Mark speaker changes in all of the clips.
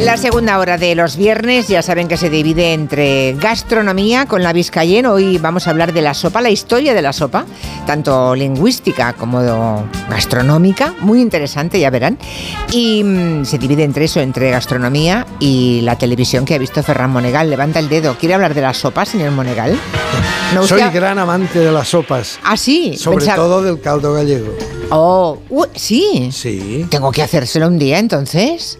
Speaker 1: La segunda hora de los viernes ya saben que se divide entre gastronomía con la Vizcayen. Hoy vamos a hablar de la sopa, la historia de la sopa, tanto lingüística como gastronómica, muy interesante, ya verán. Y mm, se divide entre eso, entre gastronomía y la televisión que ha visto Ferran Monegal. Levanta el dedo. ¿Quiere hablar de la sopa, señor Monegal?
Speaker 2: Soy gran amante de las sopas.
Speaker 1: Ah, sí.
Speaker 2: Sobre todo del caldo gallego.
Speaker 1: Oh, uh, sí.
Speaker 2: Sí.
Speaker 1: Tengo que hacérselo un día entonces.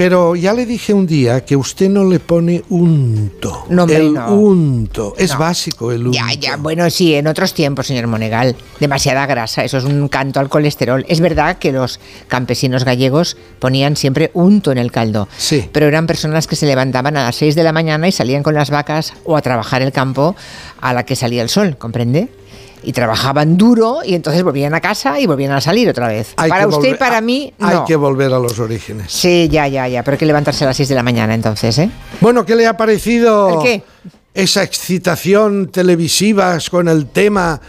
Speaker 2: Pero ya le dije un día que usted no le pone unto.
Speaker 1: No,
Speaker 2: el
Speaker 1: no.
Speaker 2: unto. Es básico el unto.
Speaker 1: Ya, ya. Bueno, sí, en otros tiempos, señor Monegal. Demasiada grasa. Eso es un canto al colesterol. Es verdad que los campesinos gallegos ponían siempre unto en el caldo.
Speaker 2: Sí.
Speaker 1: Pero eran personas que se levantaban a las 6 de la mañana y salían con las vacas o a trabajar el campo a la que salía el sol, ¿comprende? Y trabajaban duro y entonces volvían a casa y volvían a salir otra vez. para usted y para mí, no.
Speaker 2: Hay que volver a los orígenes.
Speaker 1: Sí, ya, ya, ya, pero hay que levantarse a las 6 de la mañana entonces, ¿eh?
Speaker 2: Bueno, ¿qué le ha parecido
Speaker 1: ¿El qué?
Speaker 2: esa excitación televisiva con el tema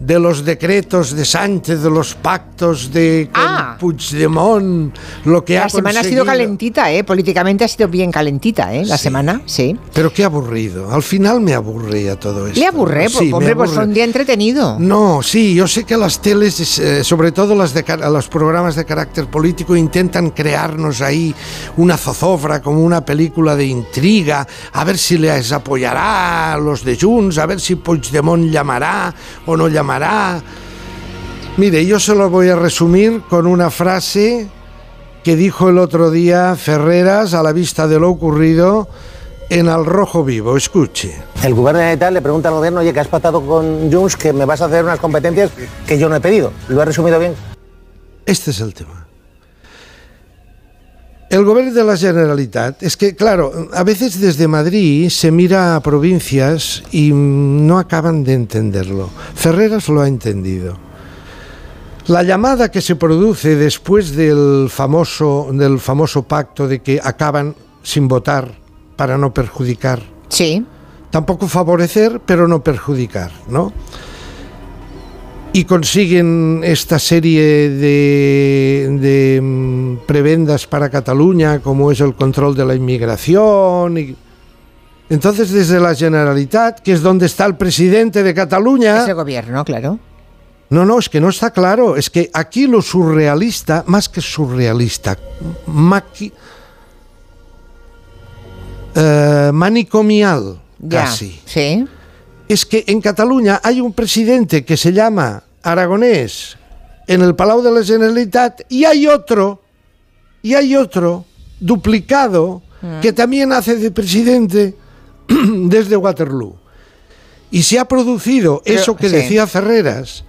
Speaker 2: de los decretos de Sánchez, de los pactos de
Speaker 1: Ah.
Speaker 2: Puigdemont, lo que
Speaker 1: La
Speaker 2: ha
Speaker 1: semana ha sido calentita, ¿eh? Políticamente ha sido bien calentita, ¿eh? La
Speaker 2: Sí.
Speaker 1: semana, sí.
Speaker 2: Pero qué aburrido. Al final me aburría todo esto.
Speaker 1: Le aburre,
Speaker 2: Sí, me
Speaker 1: hombre, pues fue un día entretenido.
Speaker 2: No, sí, yo sé que las teles, eh, sobre todo las de, los programas de carácter político, intentan crearnos ahí una zozobra, como una película de intriga, a ver si les apoyará a los de Junts, a ver si Puigdemont llamará o no llamará. Mire, yo se lo voy a resumir con una frase que dijo el otro día Ferreras a la vista de lo ocurrido en Al Rojo Vivo. Escuche.
Speaker 3: El gobierno de tal le pregunta al gobierno, oye, que has pactado con Junts que me vas a hacer unas competencias que yo no he pedido. ¿Lo he resumido bien?
Speaker 2: Este es el tema. El gobierno de la Generalitat es que, claro, a veces desde Madrid se mira a provincias y no acaban de entenderlo. Ferreras lo ha entendido. La llamada que se produce después del famoso, del famoso pacto de que acaban sin votar para no perjudicar
Speaker 1: Sí.
Speaker 2: tampoco favorecer, pero no perjudicar, ¿no? Y consiguen esta serie de, de, mm, prebendas para Cataluña, como es el control de la inmigración. Y... Entonces, desde la Generalitat, que es donde está el presidente de Cataluña,
Speaker 1: Ese gobierno, claro.
Speaker 2: no, no, es que no está claro. Es que aquí lo surrealista, más que surrealista, maqui- eh, manicomial,
Speaker 1: Ya.
Speaker 2: casi.
Speaker 1: Sí.
Speaker 2: Es que en Cataluña hay un presidente que se llama Aragonés en el Palau de la Generalitat y hay otro, y hay otro duplicado que también hace de presidente desde Waterloo. Y se ha producido eso que
Speaker 1: sí.
Speaker 2: decía Ferreras,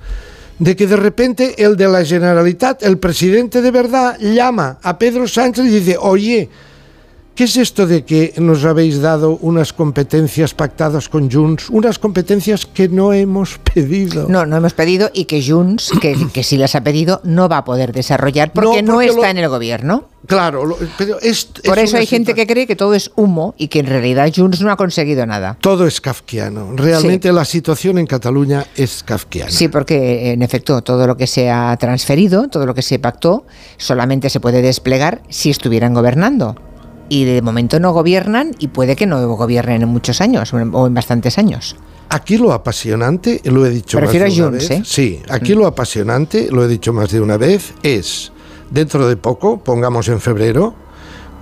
Speaker 2: de que de repente el de la Generalitat, el presidente de verdad, llama a Pedro Sánchez y dice, oye, ¿qué es esto de que nos habéis dado unas competencias pactadas con Junts, unas competencias que no hemos pedido?
Speaker 1: No, no hemos pedido y que Junts, que, que sí las ha pedido, no va a poder desarrollar porque no,
Speaker 2: porque
Speaker 1: está
Speaker 2: lo-
Speaker 1: en el gobierno.
Speaker 2: Claro, lo- pero es,
Speaker 1: Por
Speaker 2: es
Speaker 1: eso hay gente que cree que todo es humo y que en realidad Junts no ha conseguido nada.
Speaker 2: Todo es kafkiano. Realmente la situación en Cataluña es kafkiana.
Speaker 1: Sí, porque en efecto todo lo que se ha transferido, todo lo que se pactó, solamente se puede desplegar si estuvieran gobernando. Y de momento no gobiernan y puede que no gobiernen en muchos años o en, bastantes años.
Speaker 2: Aquí lo apasionante, lo he dicho
Speaker 1: Me
Speaker 2: más de una
Speaker 1: Junts,
Speaker 2: vez.
Speaker 1: ¿eh?
Speaker 2: Sí, aquí lo apasionante, lo he dicho más de una vez, es dentro de poco, pongamos en febrero,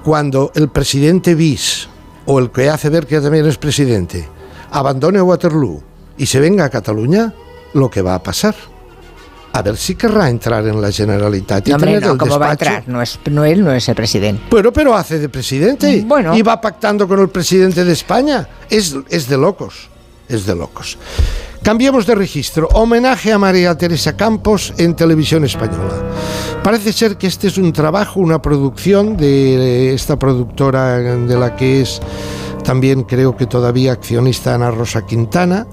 Speaker 2: cuando el presidente bis o el que hace ver que también es presidente abandone Waterloo y se venga a Cataluña, lo que va a pasar. A ver si querrá entrar en la Generalitat y
Speaker 1: No, hombre, no, ¿cómo va a entrar? No, es, no él no es el presidente.
Speaker 2: Pero, pero hace de presidente.
Speaker 1: Bueno.
Speaker 2: Y va pactando con el presidente de España. Es, es de locos. Es de locos. Cambiemos de registro. Homenaje a María Teresa Campos en televisión española. Parece ser que este es un trabajo, una producción de esta productora de la que es también creo que todavía accionista Ana Rosa Quintana.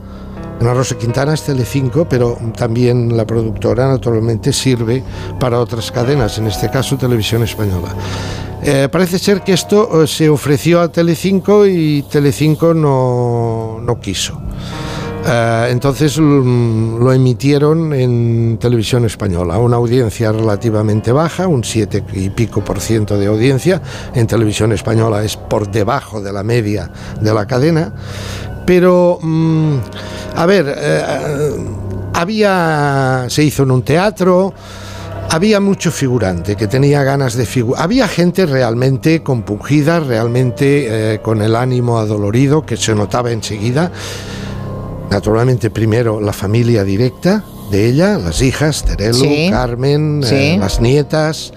Speaker 2: Ana Rosa Quintana es Telecinco, pero también la productora naturalmente sirve para otras cadenas, en este caso Televisión Española. Eh, parece ser que esto eh, se ofreció a Telecinco y Telecinco no, no quiso. Eh, entonces mm, lo emitieron en televisión española, una audiencia relativamente baja, un 7 y pico por ciento de audiencia, en televisión española es por debajo de la media de la cadena, pero mm, a ver, eh, había, se hizo en un teatro, había mucho figurante que tenía ganas de figurar. Había gente realmente compungida, realmente eh, con el ánimo adolorido, que se notaba enseguida. Naturalmente, primero la familia directa de ella, las hijas, Terelu,
Speaker 1: Sí.
Speaker 2: Carmen, eh, las nietas,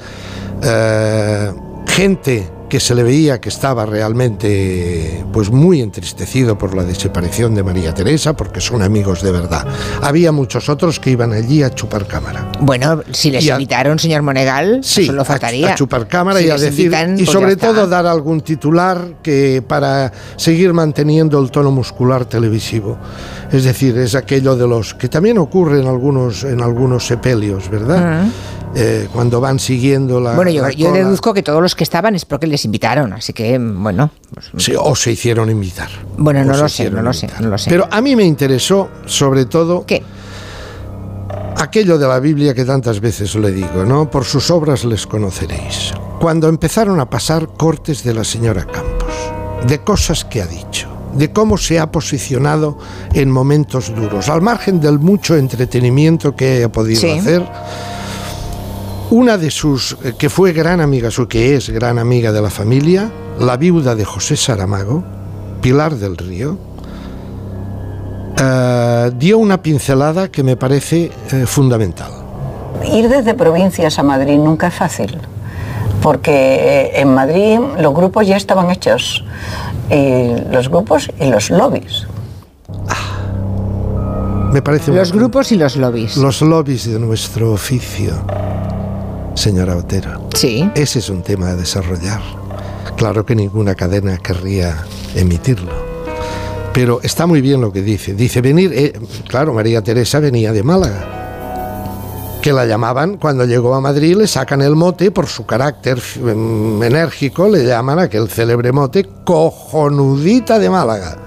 Speaker 2: eh, gente que se le veía que estaba realmente pues muy entristecido por la desaparición de María Teresa porque son amigos de verdad. Había muchos otros que iban allí a chupar cámara.
Speaker 1: Bueno, si les
Speaker 2: a-
Speaker 1: invitaron, señor Monegal,
Speaker 2: Sí,
Speaker 1: solo
Speaker 2: a-
Speaker 1: faltaría.
Speaker 2: A, chupar cámara
Speaker 1: Si
Speaker 2: y a decir.
Speaker 1: invitan,
Speaker 2: y
Speaker 1: pues
Speaker 2: sobre todo dar algún titular que para seguir manteniendo el tono muscular televisivo. Es decir, es aquello de los. que también ocurre en algunos, en algunos sepelios, ¿verdad? Eh, cuando van siguiendo la.
Speaker 1: Bueno, yo,
Speaker 2: la
Speaker 1: yo deduzco que todos los que estaban es porque les invitaron, así que, bueno, pues,
Speaker 2: Sí, o se hicieron invitar.
Speaker 1: Bueno, no lo sé, no lo sé, no lo sé.
Speaker 2: Pero a mí me interesó, sobre todo,
Speaker 1: ¿qué?
Speaker 2: aquello de la Biblia que tantas veces le digo, ¿no? Por sus obras les conoceréis. Cuando empezaron a pasar cortes de la señora Campos, de cosas que ha dicho, de cómo se ha posicionado en momentos duros, al margen del mucho entretenimiento que haya podido
Speaker 1: Sí.
Speaker 2: hacer. Una de sus, eh, que fue gran amiga, su que es gran amiga de la familia, la viuda de José Saramago, Pilar del Río, eh, dio una pincelada que me parece eh, fundamental.
Speaker 4: Ir desde provincias a Madrid nunca es fácil, porque en Madrid los grupos ya estaban hechos, y los grupos y los lobbies.
Speaker 2: Me parece
Speaker 1: Los grupos y los lobbies.
Speaker 2: los lobbies de nuestro oficio, señora Otero.
Speaker 1: Sí.
Speaker 2: Ese es un tema a desarrollar. Claro que ninguna cadena querría emitirlo. Pero está muy bien lo que dice. Dice venir, eh, claro, María Teresa venía de Málaga. Que la llamaban, cuando llegó a Madrid, le sacan el mote por su carácter mm, enérgico, le llaman aquel célebre mote cojonudita de Málaga.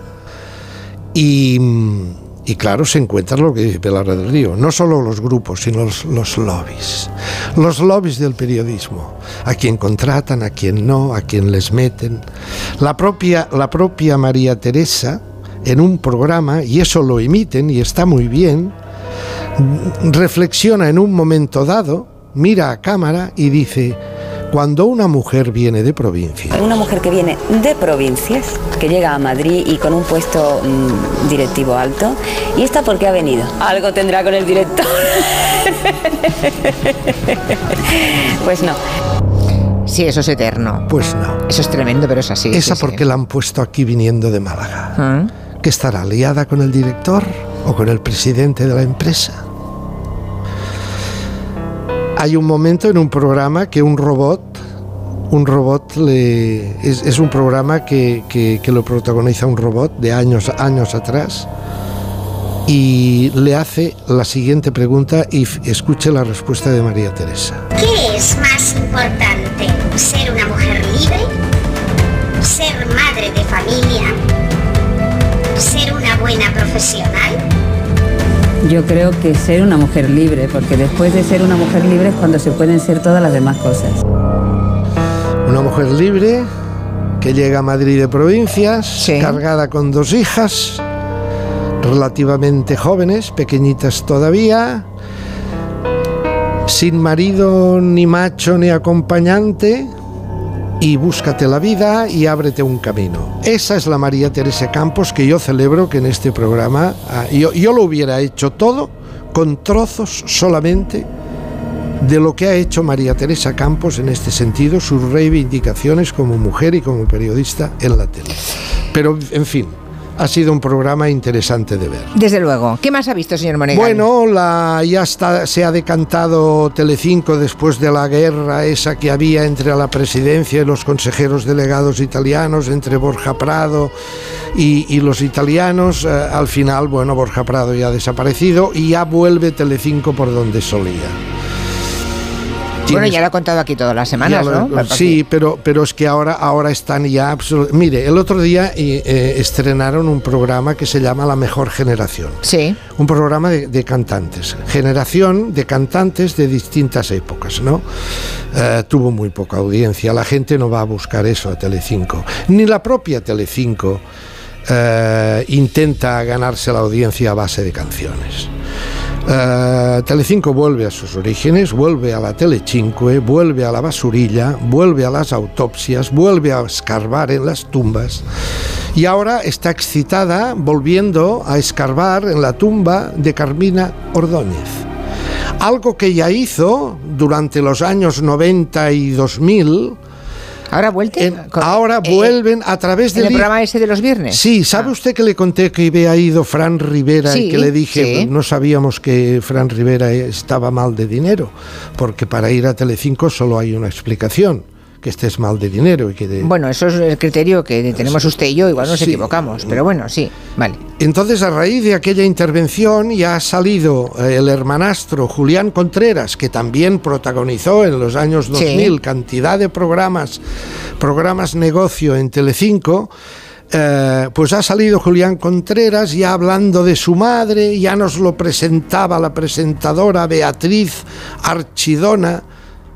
Speaker 2: Y, mm, y claro, se encuentra lo que dice Pilar del Río, no solo los grupos, sino los, los lobbies. Los lobbies del periodismo, a quien contratan, a quien no, a quien les meten. La propia, la propia María Teresa, en un programa, y eso lo emiten y está muy bien, reflexiona en un momento dado, mira a cámara y dice, cuando una mujer viene de provincia,
Speaker 5: Una mujer que viene de provincias, que llega a Madrid y con un puesto mm, directivo alto. ¿Y esta por qué ha venido? Algo tendrá con el director. pues no.
Speaker 1: Sí, eso es eterno.
Speaker 2: pues no.
Speaker 1: Eso es tremendo, pero es así.
Speaker 2: Esa
Speaker 1: sí,
Speaker 2: porque
Speaker 1: sí.
Speaker 2: la han puesto aquí viniendo de Málaga.
Speaker 1: Ah.
Speaker 2: ¿Que estará liada con el director o con el presidente de la empresa? Hay un momento en un programa que un robot, un robot es, un programa que, que- que lo protagoniza un robot de años, años atrás y le hace la siguiente pregunta y escuche la respuesta de María Teresa.
Speaker 6: ¿Qué es más importante? ¿Ser una mujer libre? ¿Ser madre de familia? ¿Ser una buena profesional?
Speaker 5: Yo creo que ser una mujer libre, porque después de ser una mujer libre es cuando se pueden ser todas las demás cosas.
Speaker 2: Una mujer libre que llega a Madrid de provincias,
Speaker 1: Sí.
Speaker 2: cargada con dos hijas, relativamente jóvenes, pequeñitas todavía, sin marido, ni macho, ni acompañante, y búscate la vida y ábrete un camino. Esa es la María Teresa Campos que yo celebro que en este programa, ah, yo, yo lo hubiera hecho todo con trozos solamente de lo que ha hecho María Teresa Campos en este sentido, sus reivindicaciones como mujer y como periodista en la tele. Pero, en fin, ha sido un programa interesante de ver.
Speaker 1: Desde luego. ¿Qué más ha visto, señor Monegal?
Speaker 2: Bueno, la, ya está, se ha decantado Telecinco después de la guerra esa que había entre la presidencia y los consejeros delegados italianos, entre Borja Prado y, y los italianos. Eh, al final, bueno, Borja Prado ya ha desaparecido y ya vuelve Telecinco por donde solía.
Speaker 1: Bueno, ya lo he contado aquí todas las semanas,
Speaker 2: lo-
Speaker 1: ¿no?
Speaker 2: Sí, pero, pero es que ahora, ahora están ya absolut- Mire, el otro día eh, eh, estrenaron un programa que se llama La Mejor Generación.
Speaker 1: Sí.
Speaker 2: Un programa de, de cantantes. Generación de cantantes de distintas épocas, ¿no? Eh, tuvo muy poca audiencia. La gente no va a buscar eso a Telecinco. Ni la propia Telecinco eh, intenta ganarse la audiencia a base de canciones. Eh, Telecinco vuelve a sus orígenes, vuelve a la Telecinque, vuelve a la basurilla, vuelve a las autopsias, vuelve a escarbar en las tumbas y ahora está excitada volviendo a escarbar en la tumba de Carmina Ordóñez. Algo que ya hizo durante los años 90 y 2000,
Speaker 1: Ahora vuelta.
Speaker 2: en- ahora vuelven a través
Speaker 1: ¿En
Speaker 2: del
Speaker 1: el programa ese de los viernes?
Speaker 2: Sí, ¿sabe
Speaker 1: Ah.
Speaker 2: usted que le conté que había ido Fran Rivera y que le dije,
Speaker 1: sí.
Speaker 2: no sabíamos que Fran Rivera estaba mal de dinero? Porque para ir a Telecinco solo hay una explicación, que estés mal de dinero y que de-
Speaker 1: Bueno, eso es el criterio que tenemos usted y yo, igual nos
Speaker 2: Sí.
Speaker 1: equivocamos, pero bueno, sí, vale.
Speaker 2: Entonces, a raíz de aquella intervención, ya ha salido eh, el hermanastro Julián Contreras, que también protagonizó en los años
Speaker 1: Sí.
Speaker 2: 2000 cantidad de programas, programas negocio en Telecinco. eh, pues ha salido Julián Contreras ya hablando de su madre, ya nos lo presentaba la presentadora Beatriz Archidona,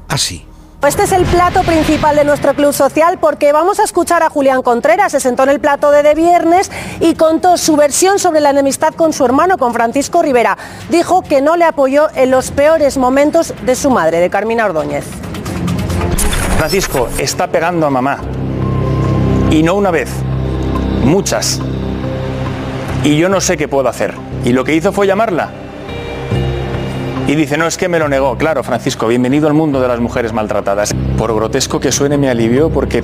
Speaker 2: así.
Speaker 7: Este es el plato principal de nuestro club social porque vamos a escuchar a Julián Contreras. Se sentó en el plato de de viernes y contó su versión sobre la enemistad con su hermano, con Francisco Rivera. Dijo que no le apoyó en los peores momentos de su madre, de Carmina Ordóñez.
Speaker 8: Francisco está pegando a mamá. Y no una vez, muchas. Y yo no sé qué puedo hacer. Y lo que hizo fue llamarla. Y dice, no, es que me lo negó. Claro, Francisco, bienvenido al mundo de las mujeres maltratadas. Por grotesco que suene, me alivió porque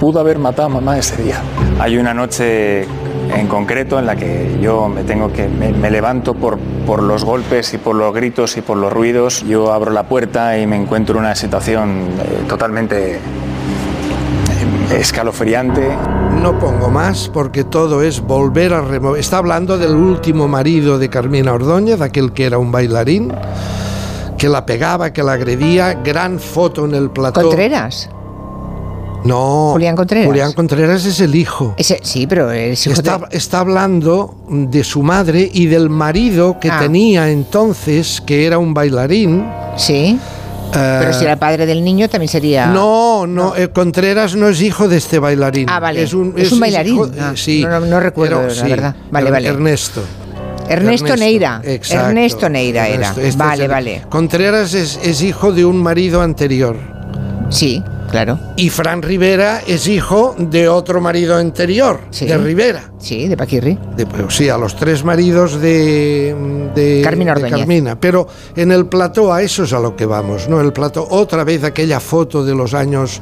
Speaker 8: pudo haber matado a mamá ese día. Hay una noche en concreto en la que yo me tengo que me, levanto por, por los golpes y por los gritos y por los ruidos. Yo abro la puerta y me encuentro en una situación eh, totalmente escalofriante.
Speaker 2: No pongo más porque todo es volver a remover. Está hablando del último marido de Carmina Ordóñez, aquel que era un bailarín, que la pegaba, que la agredía. Gran foto en el plató.
Speaker 1: Contreras.
Speaker 2: No.
Speaker 1: Julián Contreras.
Speaker 2: Julián Contreras es el hijo.
Speaker 1: Ese, sí, pero es hijo
Speaker 2: Está,
Speaker 1: de-
Speaker 2: está hablando de su madre y del marido que
Speaker 1: Ah.
Speaker 2: tenía entonces, que era un bailarín.
Speaker 1: Sí. Pero si era padre del niño también sería...
Speaker 2: Eh, No, no, eh, Contreras no es hijo de este bailarín.
Speaker 1: Ah, vale.
Speaker 2: Es un,
Speaker 1: Es un bailarín.
Speaker 2: hijo-
Speaker 1: Ah,
Speaker 2: eh, sí.
Speaker 1: no- no- no recuerdo, la verdad. Vale, vale.
Speaker 2: Ernesto.
Speaker 1: Ernesto, Neira.
Speaker 2: exacto.
Speaker 1: Ernesto Neira era.
Speaker 2: Ernesto, este es
Speaker 1: vale, vale.
Speaker 2: Contreras es, es hijo de un marido anterior.
Speaker 1: Sí, claro.
Speaker 2: Y Fran Rivera es hijo de otro marido anterior,
Speaker 1: Sí.
Speaker 2: de Rivera.
Speaker 1: Sí, de Paquirri.
Speaker 2: De, pues, sí, a los tres maridos de, de
Speaker 1: Carmina
Speaker 2: de. Carmina. Pero en el plató, a eso es a lo que vamos, ¿no? El plató, otra vez aquella foto de los años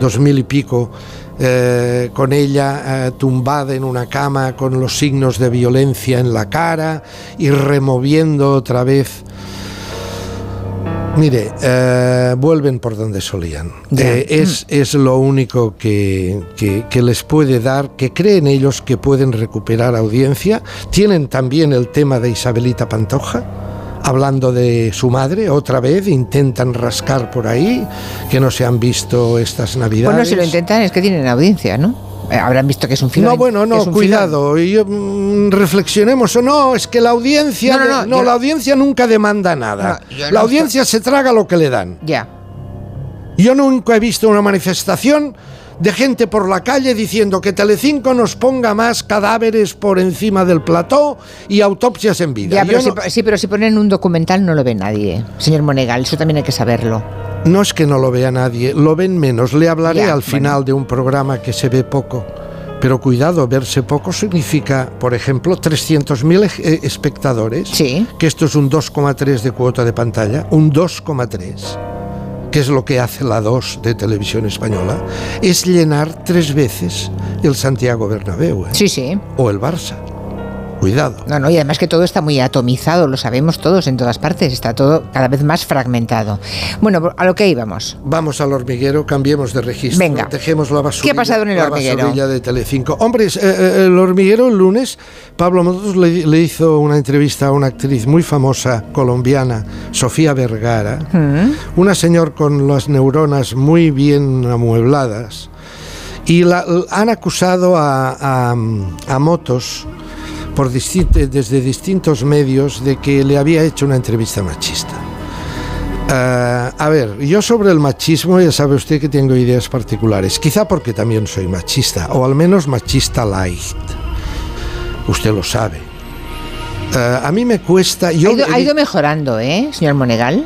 Speaker 2: 2000 y pico, eh, con ella eh, tumbada en una cama con los signos de violencia en la cara y removiendo otra vez. Mire, eh, vuelven por donde solían. Eh, es, es lo único que, que- que les puede dar, que creen ellos que pueden recuperar audiencia. Tienen también el tema de Isabelita Pantoja, hablando de su madre, otra vez, intentan rascar por ahí, que no se han visto estas navidades.
Speaker 1: Bueno, si lo intentan es que tienen audiencia, ¿no? Eh, Habrán visto que es un filón.
Speaker 2: No, bueno, no, cuidado. y yo, mm, reflexionemos o no, es que la audiencia,
Speaker 1: No, no,
Speaker 2: de-
Speaker 1: no, yo-
Speaker 2: la audiencia nunca demanda nada. La audiencia se traga lo que le dan.
Speaker 1: Ya.
Speaker 2: Yo nunca he visto una manifestación de gente por la calle diciendo que Telecinco nos ponga más cadáveres por encima del plató y autopsias en vida.
Speaker 1: Ya, pero
Speaker 2: Yo
Speaker 1: si,
Speaker 2: no,
Speaker 1: sí, pero si ponen un documental no lo ve nadie, señor Monegal, eso también hay que saberlo.
Speaker 2: no es que no lo vea nadie, lo ven menos. Le hablaré
Speaker 1: Ya,
Speaker 2: al
Speaker 1: bueno.
Speaker 2: final de un programa que se ve poco. Pero cuidado, verse poco significa, por ejemplo, 300.000 ej- eh, espectadores.
Speaker 1: Sí.
Speaker 2: Que esto es un 2,3 de cuota de pantalla. Un 2,3. Que es lo que hace la 2 de televisión española, es llenar tres veces el Santiago Bernabéu. ¿eh?
Speaker 1: Sí, sí.
Speaker 2: O el Barça. Cuidado.
Speaker 1: No, no, y además que todo está muy atomizado, lo sabemos todos en todas partes, está todo cada vez más fragmentado. Bueno, a lo que íbamos.
Speaker 2: Vamos al hormiguero, cambiemos de registro.
Speaker 1: Venga.
Speaker 2: Dejemos la basura.
Speaker 1: ¿Qué ha pasado en el
Speaker 2: la
Speaker 1: hormiguero?
Speaker 2: basurilla de Telecinco. Hombre, eh, eh, el hormiguero el lunes, Pablo Motos le, le hizo una entrevista a una actriz muy famosa colombiana, Sofía Vergara,
Speaker 1: Mm.
Speaker 2: una señor con las neuronas muy bien amuebladas. Y la, han acusado a, a- a Motos por distin- desde distintos medios de que le había hecho una entrevista machista. Ah, a ver, yo sobre el machismo ya sabe usted que tengo ideas particulares, quizá porque también soy machista, o al menos machista light. Usted lo sabe. Ah, a mí me cuesta... Yo,
Speaker 1: ha, ido, ha ido mejorando, ¿eh, señor Monegal?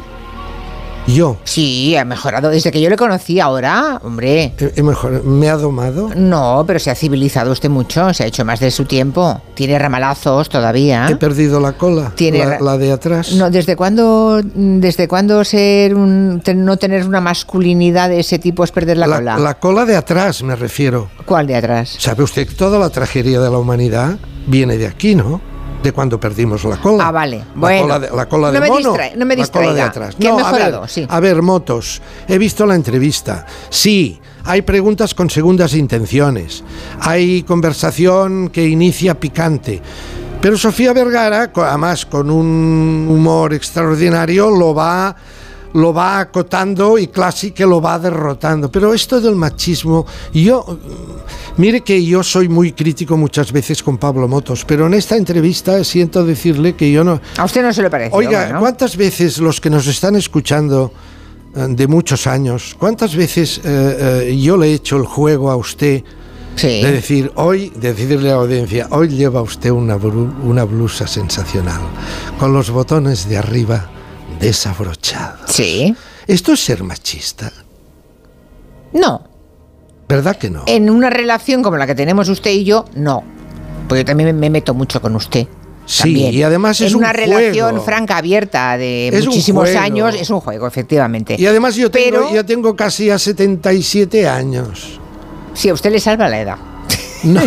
Speaker 2: Yo
Speaker 1: Sí, ha mejorado. Desde que yo le conocí ahora, hombre.
Speaker 2: he- he mejor- me ha domado.
Speaker 1: No, pero se ha civilizado usted mucho, se ha hecho más de su tiempo. Tiene ramalazos todavía.
Speaker 2: He perdido la cola,
Speaker 1: Tiene
Speaker 2: la, de atrás.
Speaker 1: No, ¿desde cuándo, desde cuándo ser un, no tener una masculinidad de ese tipo es perder la,
Speaker 2: la,
Speaker 1: cola?
Speaker 2: la cola de atrás me refiero.
Speaker 1: ¿Cuál de atrás?
Speaker 2: ¿Sabe usted que toda la tragedia de la humanidad viene de aquí, no? De cuando perdimos la cola.
Speaker 1: Ah, vale.
Speaker 2: La
Speaker 1: Bueno.
Speaker 2: cola de, la cola
Speaker 1: No me
Speaker 2: mono.
Speaker 1: distrae- no me
Speaker 2: la cola de
Speaker 1: distraiga,
Speaker 2: atrás.
Speaker 1: que ha
Speaker 2: No, a
Speaker 1: mejorado,
Speaker 2: ver,
Speaker 1: sí.
Speaker 2: A ver, motos. He visto la entrevista. Sí, hay preguntas con segundas intenciones. Hay conversación que inicia picante. Pero Sofía Vergara, además con un humor extraordinario, lo va lo va acotando y casi que lo va derrotando. Pero esto del machismo, yo, mm, mire que yo soy muy crítico muchas veces con Pablo Motos, pero en esta entrevista siento decirle que yo no...
Speaker 1: A usted no se le parece.
Speaker 2: Oiga, ¿cuántas veces los que nos están escuchando eh, de muchos años, cuántas veces eh, eh, yo le he hecho el juego a usted
Speaker 1: Sí.
Speaker 2: de decir, hoy, de decirle a la audiencia, hoy lleva usted una, una blusa sensacional, con los botones de arriba desabrochados.
Speaker 1: Sí.
Speaker 2: ¿Esto es ser machista?
Speaker 1: No.
Speaker 2: ¿Verdad que no?
Speaker 1: En una relación como la que tenemos usted y yo, no. Porque yo también me- me meto mucho con usted.
Speaker 2: Sí,
Speaker 1: También.
Speaker 2: y además es
Speaker 1: en
Speaker 2: un
Speaker 1: una relación
Speaker 2: juego.
Speaker 1: franca, abierta, de
Speaker 2: Es
Speaker 1: muchísimos años, es un juego, efectivamente.
Speaker 2: Y además yo tengo,
Speaker 1: Pero-
Speaker 2: tengo casi a 77 años.
Speaker 1: Sí, a usted le salva la edad.
Speaker 2: No.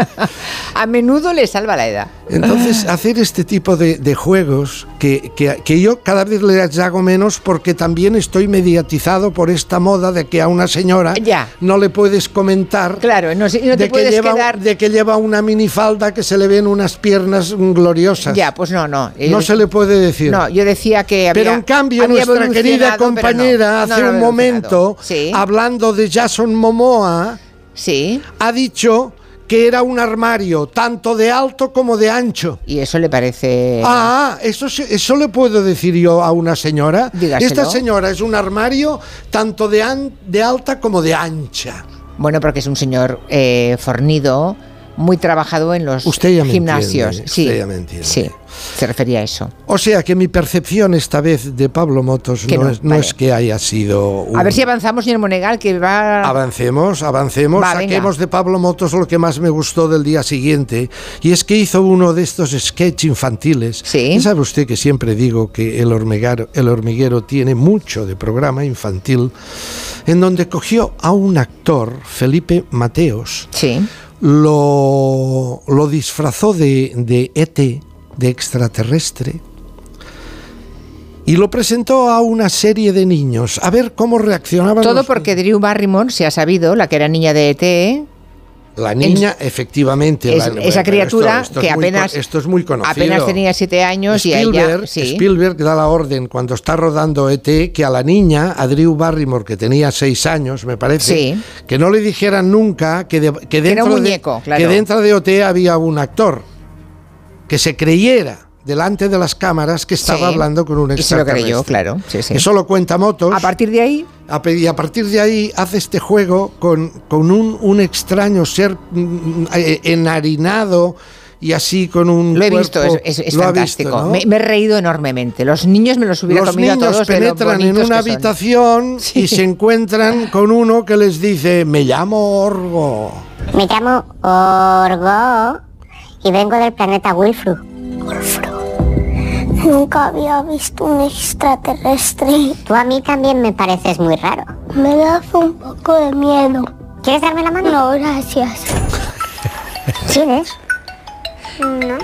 Speaker 1: A menudo le salva la edad.
Speaker 2: Entonces, hacer este tipo de, de juegos que, que- que yo cada vez les hago menos porque también estoy mediatizado por esta moda de que a una señora
Speaker 1: Ya.
Speaker 2: no le puedes comentar
Speaker 1: Claro, no, no te
Speaker 2: de, que
Speaker 1: puedes
Speaker 2: lleva,
Speaker 1: quedar...
Speaker 2: de que lleva una minifalda que se le ven unas piernas gloriosas.
Speaker 1: Ya, pues no, no.
Speaker 2: no se le puede decir.
Speaker 1: No, yo decía que había
Speaker 2: Pero en cambio nuestra querida compañera
Speaker 1: No,
Speaker 2: hace un momento.
Speaker 1: Sí,
Speaker 2: hablando de Jason Momoa,
Speaker 1: sí.
Speaker 2: ha dicho que era un armario tanto de alto como de ancho.
Speaker 1: Y eso le parece...
Speaker 2: Ah, eso, eso le puedo decir yo a una señora.
Speaker 1: Dígaselo.
Speaker 2: Esta señora es un armario tanto de, an- de alta como de ancha.
Speaker 1: Bueno, porque es un señor eh, fornido, muy trabajado en los
Speaker 2: Usted ya me
Speaker 1: gimnasios.
Speaker 2: entiende,
Speaker 1: sí,
Speaker 2: usted ya me entiende.
Speaker 1: sí, se refería a eso.
Speaker 2: O sea que mi percepción esta vez de Pablo Motos no,
Speaker 1: no,
Speaker 2: es, no
Speaker 1: vale.
Speaker 2: es que haya sido... un-
Speaker 1: A ver si avanzamos, señor Monegal, que va...
Speaker 2: Avancemos, avancemos,
Speaker 1: Va,
Speaker 2: saquemos
Speaker 1: venga.
Speaker 2: de Pablo Motos lo que más me gustó del día siguiente, y es que hizo uno de estos sketch infantiles.
Speaker 1: Sí.
Speaker 2: Y sabe usted que siempre digo que el hormiguero, el hormiguero tiene mucho de programa infantil, en donde cogió a un actor, Felipe Mateos,
Speaker 1: Sí.
Speaker 2: Lo, lo disfrazó de, de ET, de extraterrestre, y lo presentó a una serie de niños, a ver cómo reaccionaban.
Speaker 1: Todo
Speaker 2: los-
Speaker 1: porque Drew Barrymore se ha sabido, la que era niña de ET,
Speaker 2: La niña, efectivamente.
Speaker 1: es-
Speaker 2: la-
Speaker 1: esa criatura
Speaker 2: esto- esto es
Speaker 1: que
Speaker 2: muy
Speaker 1: apenas,
Speaker 2: esto es muy conocido.
Speaker 1: apenas tenía siete años y a ella... Sí.
Speaker 2: Spielberg da la orden cuando está rodando ET que a la niña, a Drew Barrymore, que tenía seis años, me parece,
Speaker 1: Sí.
Speaker 2: que no le dijeran nunca que, de- que
Speaker 1: era
Speaker 2: dentro,
Speaker 1: un
Speaker 2: de-
Speaker 1: claro.
Speaker 2: que dentro de OT había un actor. Que se creyera delante de las cámaras que estaba
Speaker 1: Sí.
Speaker 2: hablando con un
Speaker 1: Y se lo
Speaker 2: extraterrestre.
Speaker 1: creyó, claro. Sí, sí.
Speaker 2: Eso lo cuenta Motos.
Speaker 1: A partir de ahí,
Speaker 2: A Y a partir de ahí hace este juego con, con un, un extraño ser mm, eh, enharinado y así con un
Speaker 1: lo he
Speaker 2: cuerpo-
Speaker 1: visto, es, es-
Speaker 2: visto,
Speaker 1: fantástico.
Speaker 2: ¿no?
Speaker 1: me, me he reído enormemente. Los niños me los hubiera
Speaker 2: Los
Speaker 1: comido a
Speaker 2: niños
Speaker 1: todos de lo
Speaker 2: penetran en
Speaker 1: bonitos
Speaker 2: una habitación y se encuentran con uno que les dice, me llamo Orgo.
Speaker 9: Me llamo Orgo y vengo del planeta Wilfru.
Speaker 6: Nunca había visto un extraterrestre.
Speaker 9: Tú a mí también me pareces muy raro.
Speaker 6: Me da un poco de miedo.
Speaker 9: ¿Quieres darme la mano?
Speaker 6: No, gracias.
Speaker 9: ¿Quieres?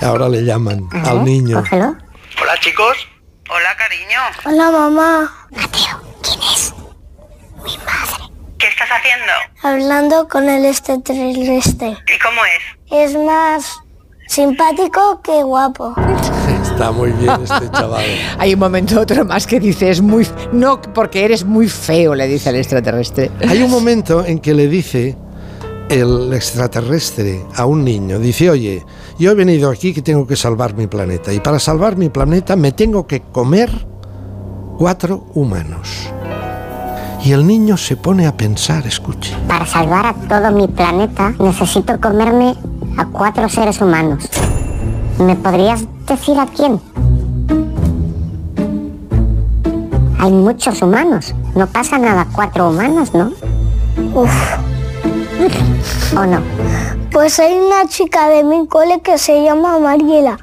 Speaker 2: Ahora le llaman al niño.
Speaker 9: Cógelo.
Speaker 10: Hola chicos. Hola cariño.
Speaker 9: Hola, mamá.
Speaker 10: ¿Qué estás haciendo?
Speaker 9: Hablando con el extraterrestre.
Speaker 10: ¿Y cómo es?
Speaker 9: Es más simpático que guapo.
Speaker 2: Está muy bien este chaval.
Speaker 1: Hay un momento otro más que dice, es muy... No, porque eres muy feo, le dice al extraterrestre.
Speaker 2: Hay un momento en que le dice el extraterrestre a un niño, dice, oye, yo he venido aquí que tengo que salvar mi planeta y para salvar mi planeta me tengo que comer cuatro humanos. Y el niño se pone a pensar, escuche.
Speaker 9: Para salvar a todo mi planeta necesito comerme a cuatro seres humanos. ¿Me podrías decir a quién? Hay muchos humanos. No pasa nada, cuatro humanos, ¿no? Uf. ¿O no? Pues hay una chica de mi cole que se llama Mariela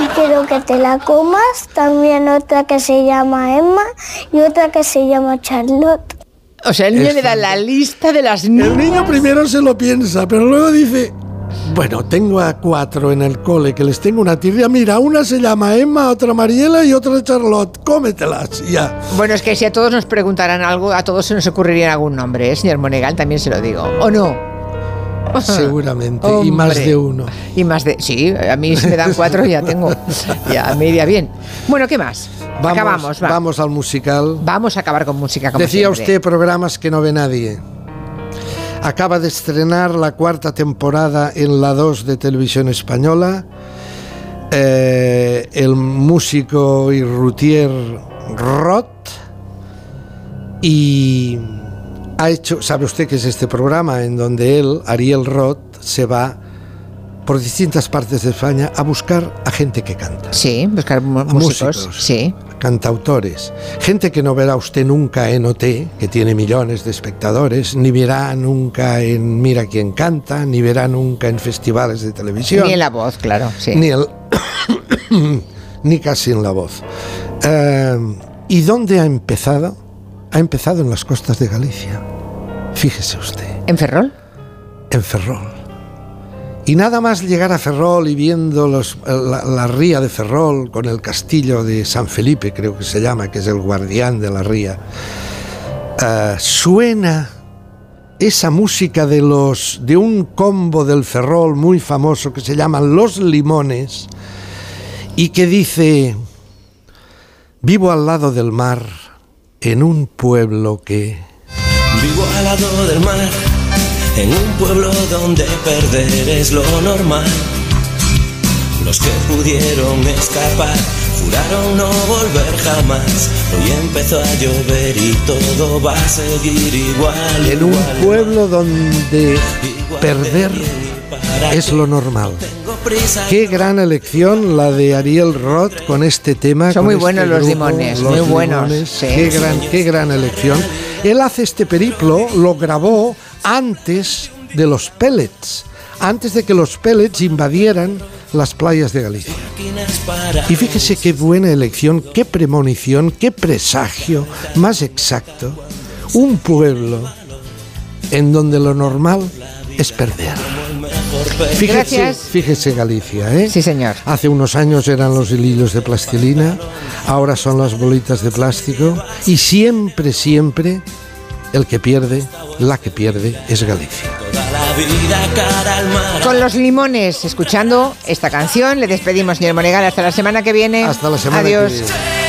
Speaker 9: y quiero que te la comas. También otra que se llama Emma y otra que se llama Charlotte.
Speaker 1: O sea, el niño
Speaker 2: Es
Speaker 1: le da la lista de las niñas.
Speaker 2: El niño primero se lo piensa, pero luego dice, bueno, tengo a cuatro en el cole que les tengo una tirria. Mira, una se llama Emma, otra Mariela y otra Charlotte. Cómetelas, ya.
Speaker 1: Bueno, es que si a todos nos preguntaran algo, a todos se nos ocurriría algún nombre, ¿eh, señor Monegal? También se lo digo. ¿O no?
Speaker 2: Seguramente, y más de uno.
Speaker 1: Y más de... Sí, a mí si me dan cuatro ya tengo... Ya me iría bien. Bueno, ¿qué más?
Speaker 2: Vamos,
Speaker 1: Acabamos, va.
Speaker 2: vamos al musical.
Speaker 1: Vamos a acabar con música como
Speaker 2: Decía
Speaker 1: siempre.
Speaker 2: usted programas que no ve nadie. Acaba de estrenar la cuarta temporada en la 2 de Televisión Española. Eh, el músico y routier Roth. Y ha hecho, sabe usted que es este programa en donde él, Ariel Roth, se va por distintas partes de España a buscar a gente que canta.
Speaker 1: Sí, buscar músicos. Sí.
Speaker 2: Cantautores. Gente que no verá usted nunca en OT, que tiene millones de espectadores, ni verá nunca en Mira quién canta, ni verá nunca en festivales de televisión.
Speaker 1: Ni en la voz, claro. Sí.
Speaker 2: Ni, el- ni casi en la voz. Eh, ¿Y dónde ha empezado? Ha empezado en las costas de Galicia. Fíjese usted.
Speaker 1: ¿En Ferrol?
Speaker 2: En Ferrol. Y nada más llegar a Ferrol y viendo la, la ría de Ferrol con el castillo de San Felipe, creo que se llama, que es el guardián de la ría, eh, suena esa música de los de un combo del Ferrol muy famoso que se llaman Los Limones y que dice vivo al lado del mar en un pueblo que
Speaker 11: Vivo al lado del mar, en un pueblo donde perder es lo normal. Los que pudieron escapar juraron no volver jamás. Hoy empezó a llover y todo va a seguir igual.
Speaker 2: en un
Speaker 11: igual,
Speaker 2: pueblo donde perder es lo normal. Qué gran elección la de Ariel Roth con este tema.
Speaker 1: Son muy
Speaker 2: este
Speaker 1: buenos los
Speaker 2: grupo,
Speaker 1: limones,
Speaker 2: Los
Speaker 1: muy buenos,
Speaker 2: Limones.
Speaker 1: sí.
Speaker 2: Qué, gran, qué gran elección. Él hace este periplo, lo grabó antes de los pellets, antes de que los pellets invadieran las playas de Galicia. Y fíjese qué buena elección, qué premonición, qué presagio más exacto. Un pueblo en donde lo normal es perder. Fíjese,
Speaker 1: Gracias.
Speaker 2: fíjese Galicia, ¿eh?
Speaker 1: Sí, señor.
Speaker 2: Hace unos años eran los hilillos de plastilina, ahora son las bolitas de plástico y siempre, siempre el que pierde, la que pierde es Galicia.
Speaker 1: Con los limones, escuchando esta canción, le despedimos, señor Monegal, hasta la semana que viene.
Speaker 2: Hasta la semana
Speaker 1: Adiós.
Speaker 2: que viene.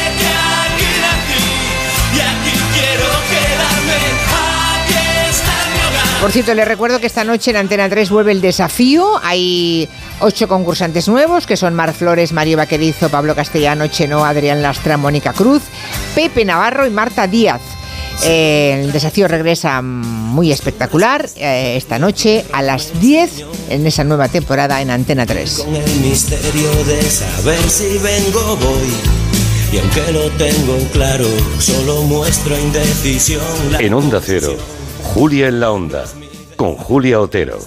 Speaker 1: Por cierto, le recuerdo que esta noche en Antena 3 vuelve el desafío. Hay ocho concursantes nuevos, que son Mar Flores, Mario Vaquerizo, Pablo Castellano, Cheno, Adrián Lastra, Mónica Cruz, Pepe Navarro y Marta Díaz. Eh, el desafío regresa muy espectacular eh, esta noche a las 10 en esa nueva temporada en Antena 3.
Speaker 11: Con el misterio de saber si vengo voy. Y aunque lo tengo claro, solo muestro indecisión.
Speaker 12: En Onda Cero, Julia en la Onda, con Julia Otero.